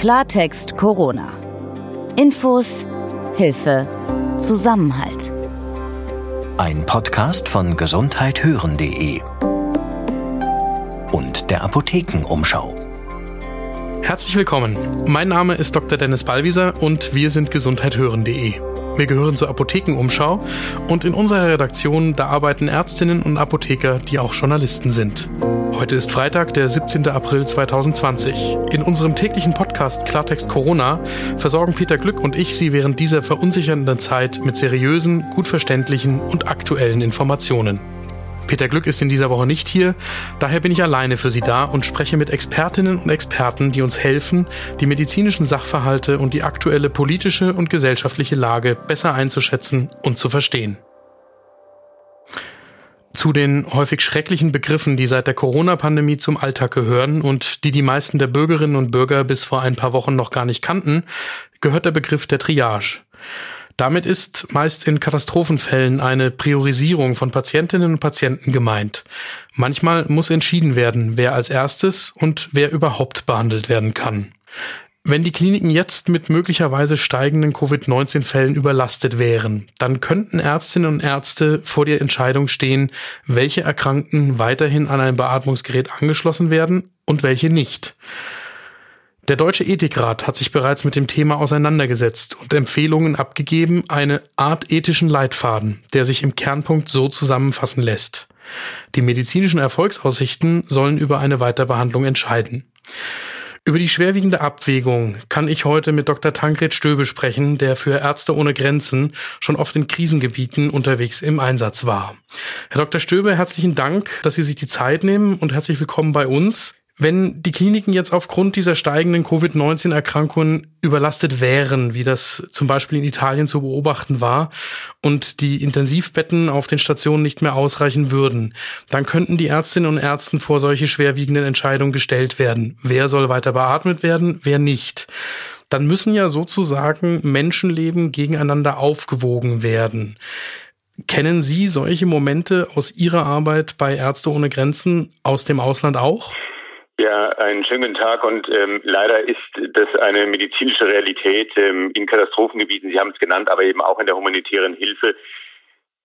Klartext Corona. Infos, Hilfe, Zusammenhalt. Ein Podcast von gesundheithören.de und der Apothekenumschau. Herzlich willkommen. Mein Name ist Dr. Dennis Ballwieser und wir sind gesundheithören.de. Wir gehören zur Apothekenumschau und in unserer Redaktion, da arbeiten Ärztinnen und Apotheker, die auch Journalisten sind. Heute ist Freitag, der 17. April 2020. In unserem täglichen Podcast Klartext Corona versorgen Peter Glück und ich Sie während dieser verunsichernden Zeit mit seriösen, gut verständlichen und aktuellen Informationen. Peter Glück ist in dieser Woche nicht hier, daher bin ich alleine für Sie da und spreche mit Expertinnen und Experten, die uns helfen, die medizinischen Sachverhalte und die aktuelle politische und gesellschaftliche Lage besser einzuschätzen und zu verstehen. Zu den häufig schrecklichen Begriffen, die seit der Corona-Pandemie zum Alltag gehören und die die meisten der Bürgerinnen und Bürger bis vor ein paar Wochen noch gar nicht kannten, gehört der Begriff der Triage. Damit ist meist in Katastrophenfällen eine Priorisierung von Patientinnen und Patienten gemeint. Manchmal muss entschieden werden, wer als erstes und wer überhaupt behandelt werden kann. Wenn die Kliniken jetzt mit möglicherweise steigenden Covid-19-Fällen überlastet wären, dann könnten Ärztinnen und Ärzte vor der Entscheidung stehen, welche Erkrankten weiterhin an ein Beatmungsgerät angeschlossen werden und welche nicht. Der Deutsche Ethikrat hat sich bereits mit dem Thema auseinandergesetzt und Empfehlungen abgegeben, eine Art ethischen Leitfaden, der sich im Kernpunkt so zusammenfassen lässt. Die medizinischen Erfolgsaussichten sollen über eine Weiterbehandlung entscheiden. Über die schwerwiegende Abwägung kann ich heute mit Dr. Tankred Stöbe sprechen, der für Ärzte ohne Grenzen schon oft in Krisengebieten unterwegs im Einsatz war. Herr Dr. Stöbe, herzlichen Dank, dass Sie sich die Zeit nehmen und herzlich willkommen bei uns. Wenn die Kliniken jetzt aufgrund dieser steigenden Covid-19-Erkrankungen überlastet wären, wie das zum Beispiel in Italien zu beobachten war, und die Intensivbetten auf den Stationen nicht mehr ausreichen würden, dann könnten die Ärztinnen und Ärzten vor solche schwerwiegenden Entscheidungen gestellt werden. Wer soll weiter beatmet werden, wer nicht? Dann müssen ja sozusagen Menschenleben gegeneinander aufgewogen werden. Kennen Sie solche Momente aus Ihrer Arbeit bei Ärzte ohne Grenzen aus dem Ausland auch? Ja, einen schönen Tag und ähm, leider ist das eine medizinische Realität ähm, in Katastrophengebieten, Sie haben es genannt, aber eben auch in der humanitären Hilfe.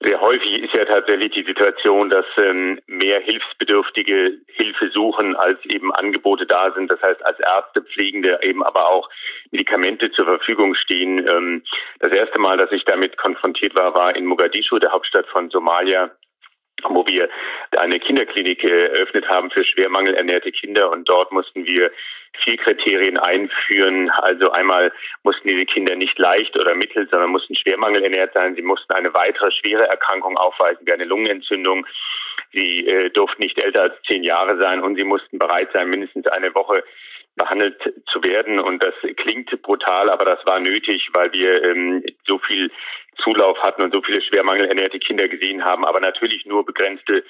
Sehr häufig ist ja tatsächlich die Situation, dass ähm, mehr Hilfsbedürftige Hilfe suchen, als eben Angebote da sind. Das heißt, als Ärzte, Pflegende eben aber auch Medikamente zur Verfügung stehen. Ähm, das erste Mal, dass ich damit konfrontiert war, war in Mogadischu, der Hauptstadt von Somalia wo wir eine Kinderklinik eröffnet haben für schwermangelernährte Kinder und dort mussten wir vier Kriterien einführen. Also einmal mussten diese Kinder nicht leicht oder mittel, sondern mussten schwermangelernährt sein. Sie mussten eine weitere schwere Erkrankung aufweisen, wie eine Lungenentzündung. Sie äh, durften nicht älter als zehn Jahre sein und sie mussten bereit sein, mindestens eine Woche behandelt zu werden. Und das klingt brutal, aber das war nötig, weil wir ähm, so viel Zulauf hatten und so viele schwermangelernährte Kinder gesehen haben, aber natürlich nur begrenzte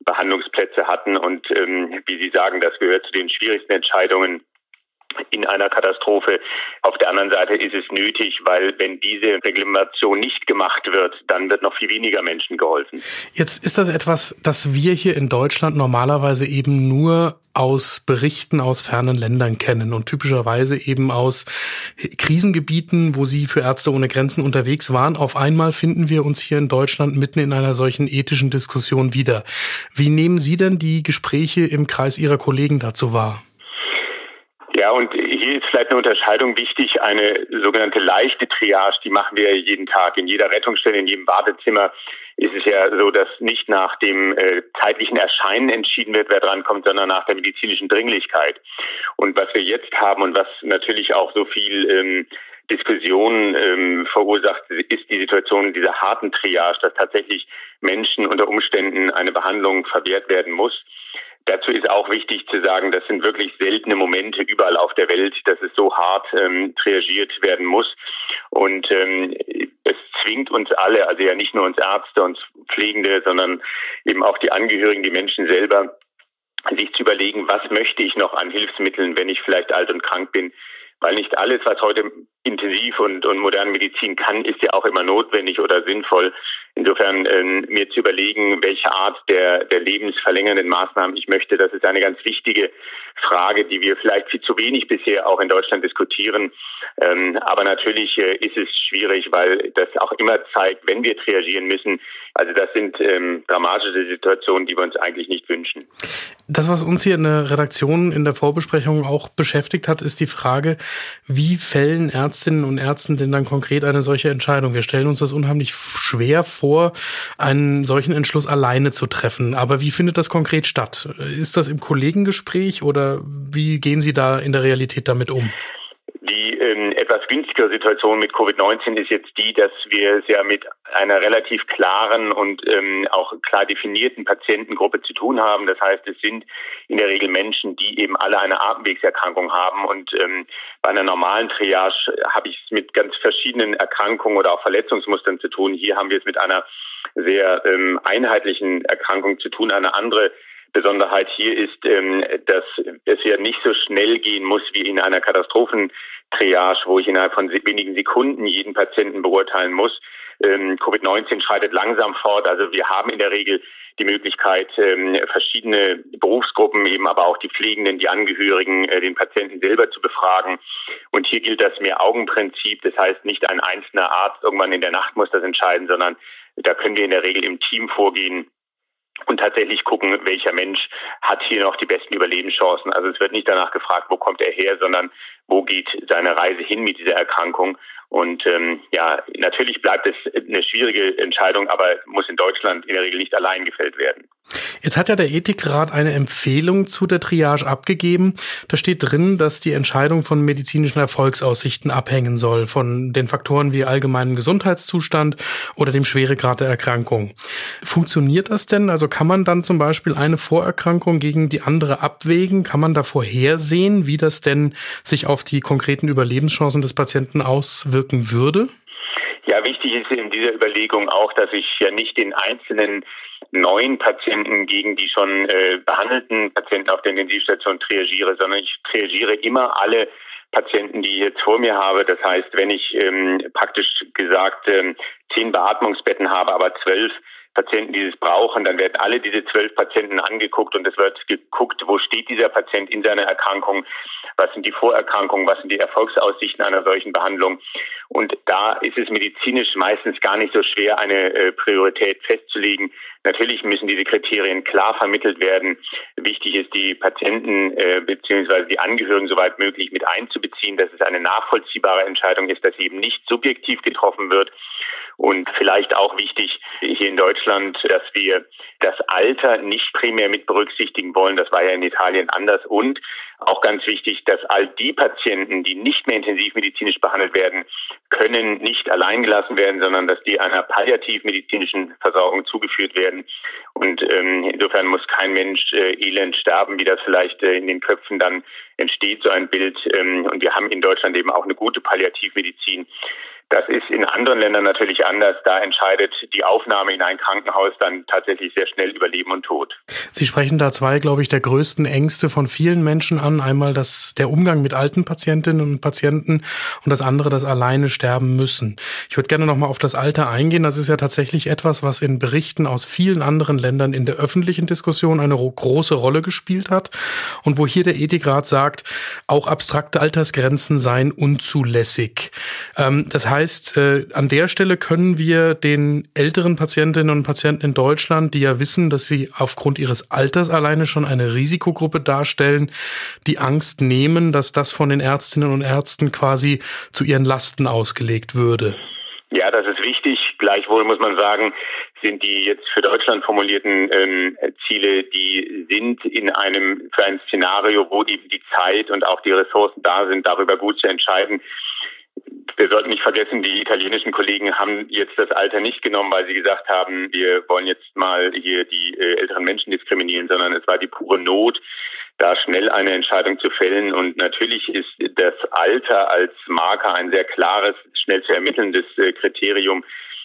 Behandlungsplätze hatten. Und ähm, wie Sie sagen, das gehört zu den schwierigsten Entscheidungen in einer Katastrophe. Auf der anderen Seite ist es nötig, weil wenn diese Reglementation nicht gemacht wird, dann wird noch viel weniger Menschen geholfen. Jetzt ist das etwas, das wir hier in Deutschland normalerweise eben nur aus Berichten aus fernen Ländern kennen und typischerweise eben aus Krisengebieten, wo sie für Ärzte ohne Grenzen unterwegs waren. Auf einmal finden wir uns hier in Deutschland mitten in einer solchen ethischen Diskussion wieder. Wie nehmen Sie denn die Gespräche im Kreis Ihrer Kollegen dazu wahr? Ja, und hier ist vielleicht eine Unterscheidung wichtig. Eine sogenannte leichte Triage, die machen wir jeden Tag. In jeder Rettungsstelle, in jedem Wartezimmer ist es ja so, dass nicht nach dem äh, zeitlichen Erscheinen entschieden wird, wer drankommt, sondern nach der medizinischen Dringlichkeit. Und was wir jetzt haben und was natürlich auch so viel ähm, Diskussion ähm, verursacht, ist die Situation dieser harten Triage, dass tatsächlich Menschen unter Umständen eine Behandlung verwehrt werden muss. Dazu ist auch wichtig zu sagen, das sind wirklich seltene Momente überall auf der Welt, dass es so hart ähm, triagiert werden muss. Und ähm, es zwingt uns alle, also ja nicht nur uns Ärzte, uns Pflegende, sondern eben auch die Angehörigen, die Menschen selber, sich zu überlegen, was möchte ich noch an Hilfsmitteln, wenn ich vielleicht alt und krank bin. Weil nicht alles, was heute intensiv und, und moderne Medizin kann, ist ja auch immer notwendig oder sinnvoll. Insofern äh, mir zu überlegen, welche Art der, der lebensverlängernden Maßnahmen ich möchte, das ist eine ganz wichtige Frage, die wir vielleicht viel zu wenig bisher auch in Deutschland diskutieren. Ähm, aber natürlich äh, ist es schwierig, weil das auch immer zeigt, wenn wir triagieren müssen. Also das sind ähm, dramatische Situationen, die wir uns eigentlich nicht wünschen. Das, was uns hier in der Redaktion in der Vorbesprechung auch beschäftigt hat, ist die Frage, wie fällen Ärztinnen und Ärzten denn dann konkret eine solche Entscheidung? Wir stellen uns das unheimlich schwer vor, einen solchen Entschluss alleine zu treffen. Aber wie findet das konkret statt? Ist das im Kollegengespräch oder wie gehen Sie da in der Realität damit um? Die ähm, günstigere Situation mit Covid-19 ist jetzt die, dass wir es ja mit einer relativ klaren und ähm, auch klar definierten Patientengruppe zu tun haben. Das heißt, es sind in der Regel Menschen, die eben alle eine Atemwegserkrankung haben. Und ähm, bei einer normalen Triage habe ich es mit ganz verschiedenen Erkrankungen oder auch Verletzungsmustern zu tun. Hier haben wir es mit einer sehr ähm, einheitlichen Erkrankung zu tun. Eine andere Besonderheit hier ist, ähm, dass es ja nicht so schnell gehen muss wie in einer Katastrophentriage, wo ich innerhalb von wenigen Sekunden jeden Patienten beurteilen muss. Ähm, Covid-19 schreitet langsam fort. Also wir haben in der Regel die Möglichkeit, ähm, verschiedene Berufsgruppen, eben aber auch die Pflegenden, die Angehörigen, äh, den Patienten selber zu befragen. Und hier gilt das Mehr-Augen-Prinzip. Das heißt, nicht ein einzelner Arzt irgendwann in der Nacht muss das entscheiden, sondern da können wir in der Regel im Team vorgehen und tatsächlich gucken, welcher Mensch hat hier noch die besten Überlebenschancen. Also es wird nicht danach gefragt, wo kommt er her, sondern wo geht seine Reise hin mit dieser Erkrankung. Und ähm, ja, natürlich bleibt es eine schwierige Entscheidung, aber muss in Deutschland in der Regel nicht allein gefällt werden. Jetzt hat ja der Ethikrat eine Empfehlung zu der Triage abgegeben. Da steht drin, dass die Entscheidung von medizinischen Erfolgsaussichten abhängen soll, von den Faktoren wie allgemeinen Gesundheitszustand oder dem Schweregrad der Erkrankung. Funktioniert das denn? Also kann man dann zum Beispiel eine Vorerkrankung gegen die andere abwägen? Kann man da vorhersehen, wie das denn sich auf die konkreten Überlebenschancen des Patienten auswirkt? Wirken würde? Ja, wichtig ist in dieser Überlegung auch, dass ich ja nicht den einzelnen neuen Patienten gegen die schon äh, behandelten Patienten auf der Intensivstation triagiere, sondern ich triagiere immer alle Patienten, die ich jetzt vor mir habe. Das heißt, wenn ich ähm, praktisch gesagt ähm, zehn Beatmungsbetten habe, aber zwölf Patienten, die es brauchen, dann werden alle diese zwölf Patienten angeguckt und es wird geguckt, wo steht dieser Patient in seiner Erkrankung, was sind die Vorerkrankungen, was sind die Erfolgsaussichten einer solchen Behandlung. Und da ist es medizinisch meistens gar nicht so schwer, eine äh, Priorität festzulegen. Natürlich müssen diese Kriterien klar vermittelt werden. Wichtig ist, die Patienten äh, bzw. die Angehörigen soweit möglich mit einzubeziehen, dass es eine nachvollziehbare Entscheidung ist, dass sie eben nicht subjektiv getroffen wird. Und vielleicht auch wichtig hier in Deutschland, dass wir das Alter nicht primär mit berücksichtigen wollen. Das war ja in Italien anders. Und auch ganz wichtig, dass all die Patienten, die nicht mehr intensivmedizinisch behandelt werden, können nicht allein gelassen werden, sondern dass die einer palliativmedizinischen Versorgung zugeführt werden. Und ähm, insofern muss kein Mensch äh, elend sterben, wie das vielleicht äh, in den Köpfen dann entsteht, so ein Bild. Ähm, und wir haben in Deutschland eben auch eine gute Palliativmedizin. Das ist in anderen Ländern natürlich anders. Da entscheidet die Aufnahme in ein Krankenhaus dann tatsächlich sehr schnell über Leben und Tod. Sie sprechen da zwei, glaube ich, der größten Ängste von vielen Menschen an. Einmal das, der Umgang mit alten Patientinnen und Patienten und das andere, das alleine sterben müssen. Ich würde gerne nochmal auf das Alter eingehen. Das ist ja tatsächlich etwas, was in Berichten aus vielen anderen Ländern in der öffentlichen Diskussion eine große Rolle gespielt hat und wo hier der Ethikrat sagt, auch abstrakte Altersgrenzen seien unzulässig. Ähm, das heißt, heißt, äh, an der Stelle können wir den älteren Patientinnen und Patienten in Deutschland, die ja wissen, dass sie aufgrund ihres Alters alleine schon eine Risikogruppe darstellen, die Angst nehmen, dass das von den Ärztinnen und Ärzten quasi zu ihren Lasten ausgelegt würde. Ja, das ist wichtig. Gleichwohl muss man sagen, sind die jetzt für Deutschland formulierten ähm, Ziele, die sind in einem für ein Szenario, wo eben die Zeit und auch die Ressourcen da sind, darüber gut zu entscheiden, wir sollten nicht vergessen, die italienischen Kollegen haben jetzt das Alter nicht genommen, weil sie gesagt haben, wir wollen jetzt mal hier die äh, älteren Menschen diskriminieren, sondern es war die pure Not, da schnell eine Entscheidung zu fällen. Und natürlich ist das Alter als Marker ein sehr klares, schnell zu ermittelndes äh, Kriterium.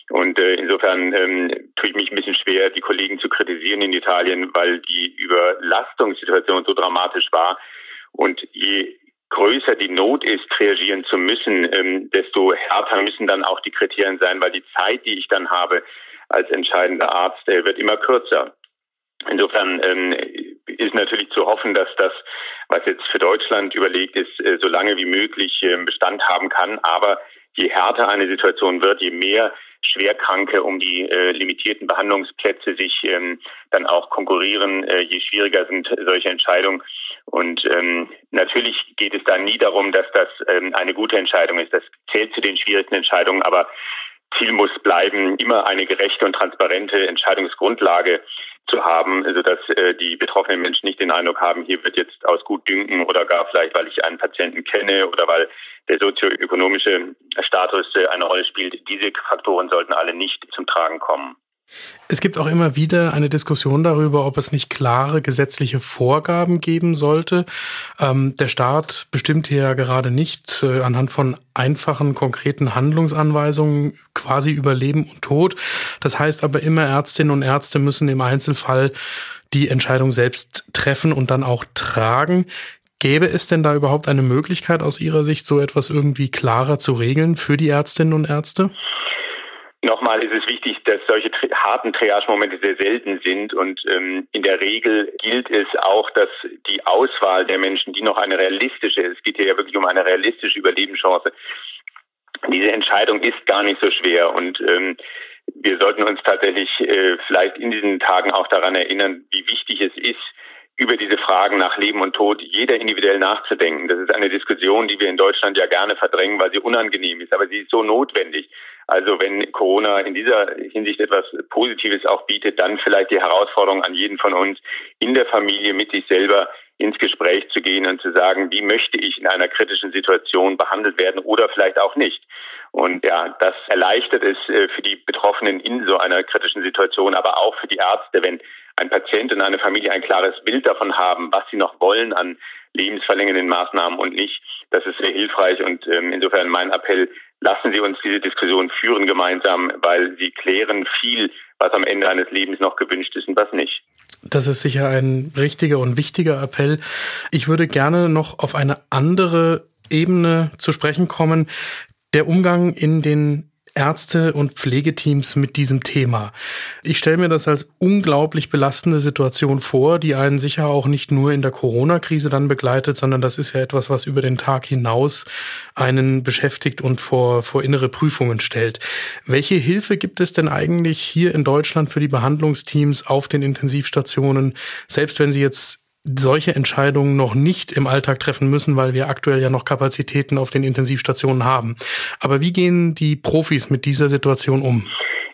Und äh, insofern ähm, tue ich mich ein bisschen schwer, die Kollegen zu kritisieren in Italien, weil die Überlastungssituation so dramatisch war. Und je größer die Not ist, reagieren zu müssen, ähm, desto härter müssen dann auch die Kriterien sein, weil die Zeit, die ich dann habe, als entscheidender Arzt äh, wird immer kürzer. Insofern ähm, ist natürlich zu hoffen, dass das, was jetzt für Deutschland überlegt ist, äh, so lange wie möglich äh, Bestand haben kann. Aber je härter eine Situation wird, je mehr Schwerkranke um die äh, limitierten Behandlungsplätze sich ähm, dann auch konkurrieren, äh, je schwieriger sind solche Entscheidungen. Und ähm, natürlich geht es da nie darum, dass das ähm, eine gute Entscheidung ist. Das zählt zu den schwierigsten Entscheidungen, aber Ziel muss bleiben, immer eine gerechte und transparente Entscheidungsgrundlage zu haben, sodass äh, die betroffenen Menschen nicht den Eindruck haben, hier wird jetzt aus Gutdünken oder gar vielleicht, weil ich einen Patienten kenne oder weil der sozioökonomische Status äh, eine Rolle spielt. Diese Faktoren sollten alle nicht zum Tragen kommen. Es gibt auch immer wieder eine Diskussion darüber, ob es nicht klare gesetzliche Vorgaben geben sollte. Ähm, der Staat bestimmt hier ja gerade nicht äh, anhand von einfachen, konkreten Handlungsanweisungen quasi über Leben und Tod. Das heißt aber immer, Ärztinnen und Ärzte müssen im Einzelfall die Entscheidung selbst treffen und dann auch tragen. Gäbe es denn da überhaupt eine Möglichkeit aus Ihrer Sicht, so etwas irgendwie klarer zu regeln für die Ärztinnen und Ärzte? Nochmal ist es wichtig, dass solche harten Triage-Momente sehr selten sind und ähm, in der Regel gilt es auch, dass die Auswahl der Menschen, die noch eine realistische, es geht hier ja wirklich um eine realistische Überlebenschance, diese Entscheidung ist gar nicht so schwer und ähm, wir sollten uns tatsächlich äh, vielleicht in diesen Tagen auch daran erinnern, wie wichtig es ist, über diese Fragen nach Leben und Tod jeder individuell nachzudenken. Das ist eine Diskussion, die wir in Deutschland ja gerne verdrängen, weil sie unangenehm ist, aber sie ist so notwendig. Also wenn Corona in dieser Hinsicht etwas Positives auch bietet, dann vielleicht die Herausforderung an jeden von uns, in der Familie mit sich selber ins Gespräch zu gehen und zu sagen, wie möchte ich in einer kritischen Situation behandelt werden oder vielleicht auch nicht. Und ja, das erleichtert es äh, für die Betroffenen in so einer kritischen Situation, aber auch für die Ärzte, wenn ein Patient und eine Familie ein klares Bild davon haben, was sie noch wollen an lebensverlängernden Maßnahmen und nicht. Das ist sehr hilfreich und ähm, insofern mein Appell, lassen Sie uns diese Diskussion führen gemeinsam, weil sie klären viel, was am Ende eines Lebens noch gewünscht ist und was nicht. Das ist sicher ein richtiger und wichtiger Appell. Ich würde gerne noch auf eine andere Ebene zu sprechen kommen. Der Umgang in den Ärzte und Pflegeteams mit diesem Thema. Ich stelle mir das als unglaublich belastende Situation vor, die einen sicher auch nicht nur in der Corona-Krise dann begleitet, sondern das ist ja etwas, was über den Tag hinaus einen beschäftigt und vor, vor innere Prüfungen stellt. Welche Hilfe gibt es denn eigentlich hier in Deutschland für die Behandlungsteams auf den Intensivstationen, selbst wenn sie jetzt solche Entscheidungen noch nicht im Alltag treffen müssen, weil wir aktuell ja noch Kapazitäten auf den Intensivstationen haben. Aber wie gehen die Profis mit dieser Situation um?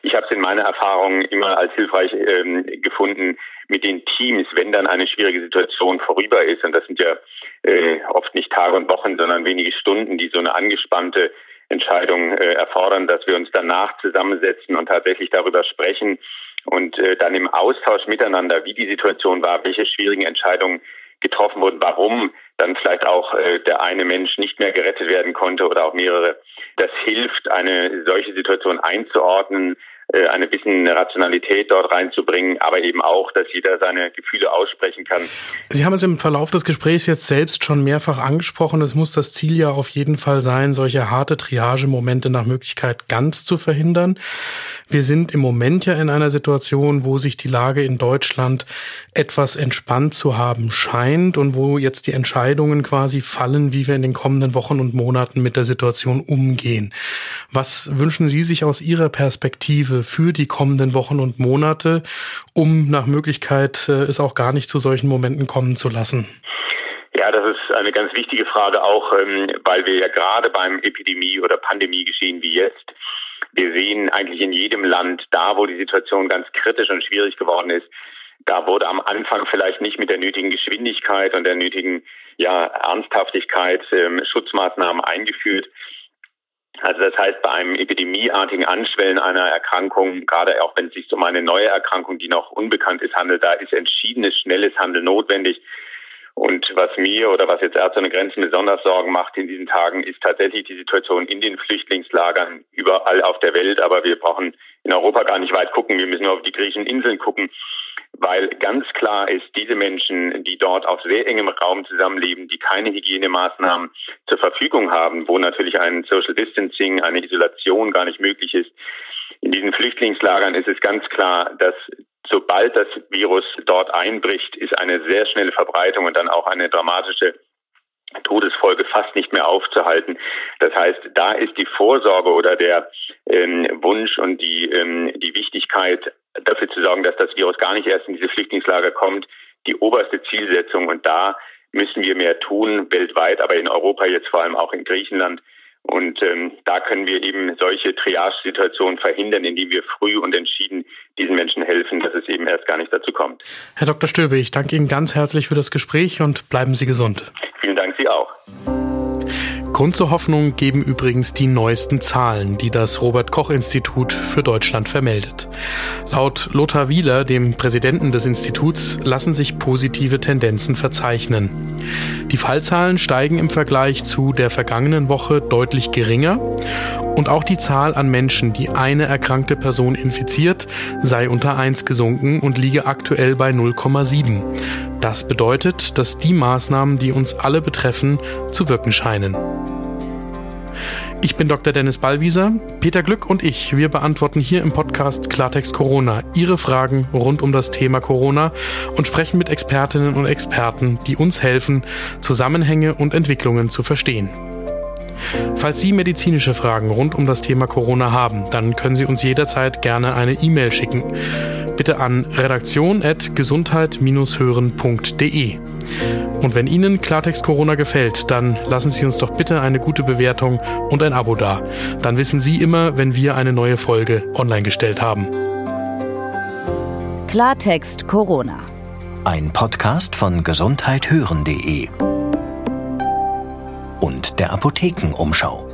Ich habe es in meiner Erfahrung immer als hilfreich ähm, gefunden, mit den Teams, wenn dann eine schwierige Situation vorüber ist, und das sind ja äh, oft nicht Tage und Wochen, sondern wenige Stunden, die so eine angespannte Entscheidung äh, erfordern, dass wir uns danach zusammensetzen und tatsächlich darüber sprechen, und äh, dann im Austausch miteinander, wie die Situation war, welche schwierigen Entscheidungen getroffen wurden, warum dann vielleicht auch äh, der eine Mensch nicht mehr gerettet werden konnte oder auch mehrere. Das hilft, eine solche Situation einzuordnen, eine bisschen Rationalität dort reinzubringen, aber eben auch, dass jeder seine Gefühle aussprechen kann. Sie haben es im Verlauf des Gesprächs jetzt selbst schon mehrfach angesprochen. Es muss das Ziel ja auf jeden Fall sein, solche harte Triagemomente nach Möglichkeit ganz zu verhindern. Wir sind im Moment ja in einer Situation, wo sich die Lage in Deutschland etwas entspannt zu haben scheint und wo jetzt die Entscheidungen quasi fallen, wie wir in den kommenden Wochen und Monaten mit der Situation umgehen. Was wünschen Sie sich aus Ihrer Perspektive für die kommenden Wochen und Monate, um nach Möglichkeit äh, es auch gar nicht zu solchen Momenten kommen zu lassen? Ja, das ist eine ganz wichtige Frage auch, ähm, weil wir ja gerade beim Epidemie- oder Pandemiegeschehen wie jetzt wir sehen eigentlich in jedem Land, da wo die Situation ganz kritisch und schwierig geworden ist, da wurde am Anfang vielleicht nicht mit der nötigen Geschwindigkeit und der nötigen ja, Ernsthaftigkeit ähm, Schutzmaßnahmen eingeführt. Also das heißt, bei einem epidemieartigen Anschwellen einer Erkrankung, gerade auch wenn es sich um eine neue Erkrankung, die noch unbekannt ist, handelt, da ist entschiedenes, schnelles Handeln notwendig. Und was mir oder was jetzt Ärzte ohne Grenzen besonders Sorgen macht in diesen Tagen, ist tatsächlich die Situation in den Flüchtlingslagern überall auf der Welt. Aber wir brauchen in Europa gar nicht weit gucken. Wir müssen nur auf die griechischen Inseln gucken, weil ganz klar ist, diese Menschen, die dort auf sehr engem Raum zusammenleben, die keine Hygienemaßnahmen zur Verfügung haben, wo natürlich ein Social Distancing, eine Isolation gar nicht möglich ist, In diesen Flüchtlingslagern ist es ganz klar, dass sobald das Virus dort einbricht, ist eine sehr schnelle Verbreitung und dann auch eine dramatische Todesfolge fast nicht mehr aufzuhalten. Das heißt, da ist die Vorsorge oder der ähm, Wunsch und die, ähm, die Wichtigkeit, dafür zu sorgen, dass das Virus gar nicht erst in diese Flüchtlingslager kommt, die oberste Zielsetzung. Und da müssen wir mehr tun, weltweit, aber in Europa jetzt vor allem auch in Griechenland. Und ähm, da können wir eben solche Triage-Situationen verhindern, indem wir früh und entschieden diesen Menschen helfen, dass es eben erst gar nicht dazu kommt. Herr Dr. Stöbe, ich danke Ihnen ganz herzlich für das Gespräch und bleiben Sie gesund. Sie auch. Grund zur Hoffnung geben übrigens die neuesten Zahlen, die das Robert Koch Institut für Deutschland vermeldet. Laut Lothar Wieler, dem Präsidenten des Instituts, lassen sich positive Tendenzen verzeichnen. Die Fallzahlen steigen im Vergleich zu der vergangenen Woche deutlich geringer und auch die Zahl an Menschen, die eine erkrankte Person infiziert, sei unter 1 gesunken und liege aktuell bei 0,7. Das bedeutet, dass die Maßnahmen, die uns alle betreffen, zu wirken scheinen. Ich bin Dr. Dennis Ballwieser. Peter Glück und ich, wir beantworten hier im Podcast Klartext Corona Ihre Fragen rund um das Thema Corona und sprechen mit Expertinnen und Experten, die uns helfen, Zusammenhänge und Entwicklungen zu verstehen. Falls Sie medizinische Fragen rund um das Thema Corona haben, dann können Sie uns jederzeit gerne eine E-Mail schicken. Bitte an redaktion.gesundheit-hören.de. Und wenn Ihnen Klartext Corona gefällt, dann lassen Sie uns doch bitte eine gute Bewertung und ein Abo da. Dann wissen Sie immer, wenn wir eine neue Folge online gestellt haben. Klartext Corona. Ein Podcast von gesundheithören.de und der Apothekenumschau.